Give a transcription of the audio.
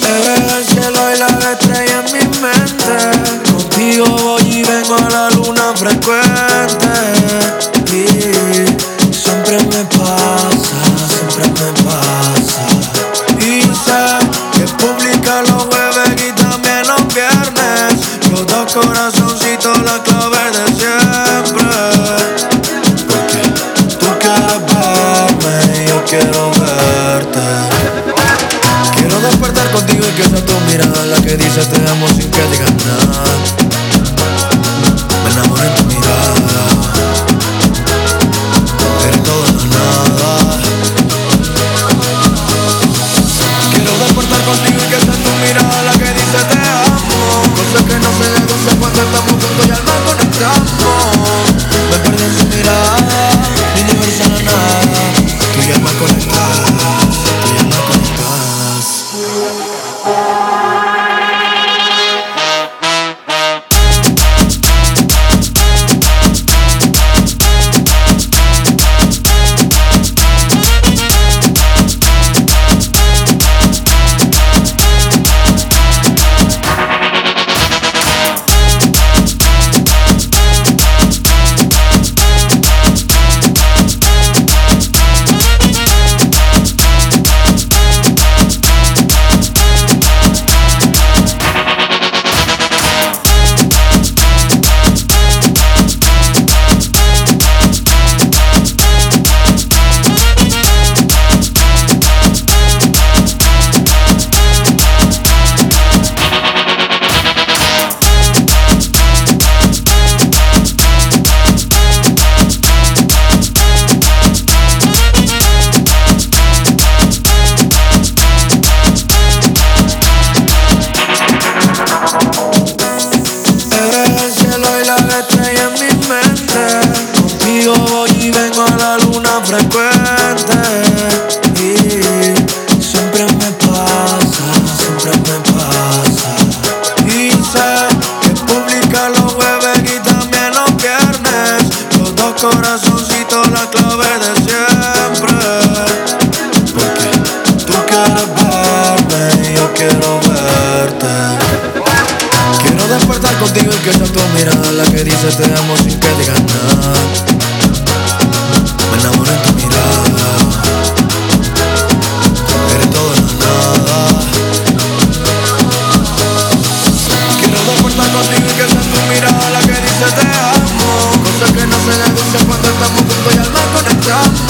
Te veo el cielo y las estrellas en mi mente. Contigo voy y vengo a la luna frecuente. Y siempre me pasa, siempre me pasa. Y sé que publica los jueves y también los viernes. Los dos corazoncitos la dice te amo sin que digas nada. Me enamoré en tu mirada. Eres todo o nada. Quiero despertar contigo y que sea tu mirada la que dice te amo. Cosas que no se deducen cuando estamos juntos y al mar conectamos. Me perdí en su mirada, mi universo no nada. Tú y el mar conectadas, Despertar contigo y que sea tu mirada la que dice te amo sin que digas nada. Me enamoré en tu mirada. Eres todo o nada. Quiero despertar contigo y que sea tu mirada la que dice te amo. Cosas que no se deducen cuando estamos juntos y al mar conectamos.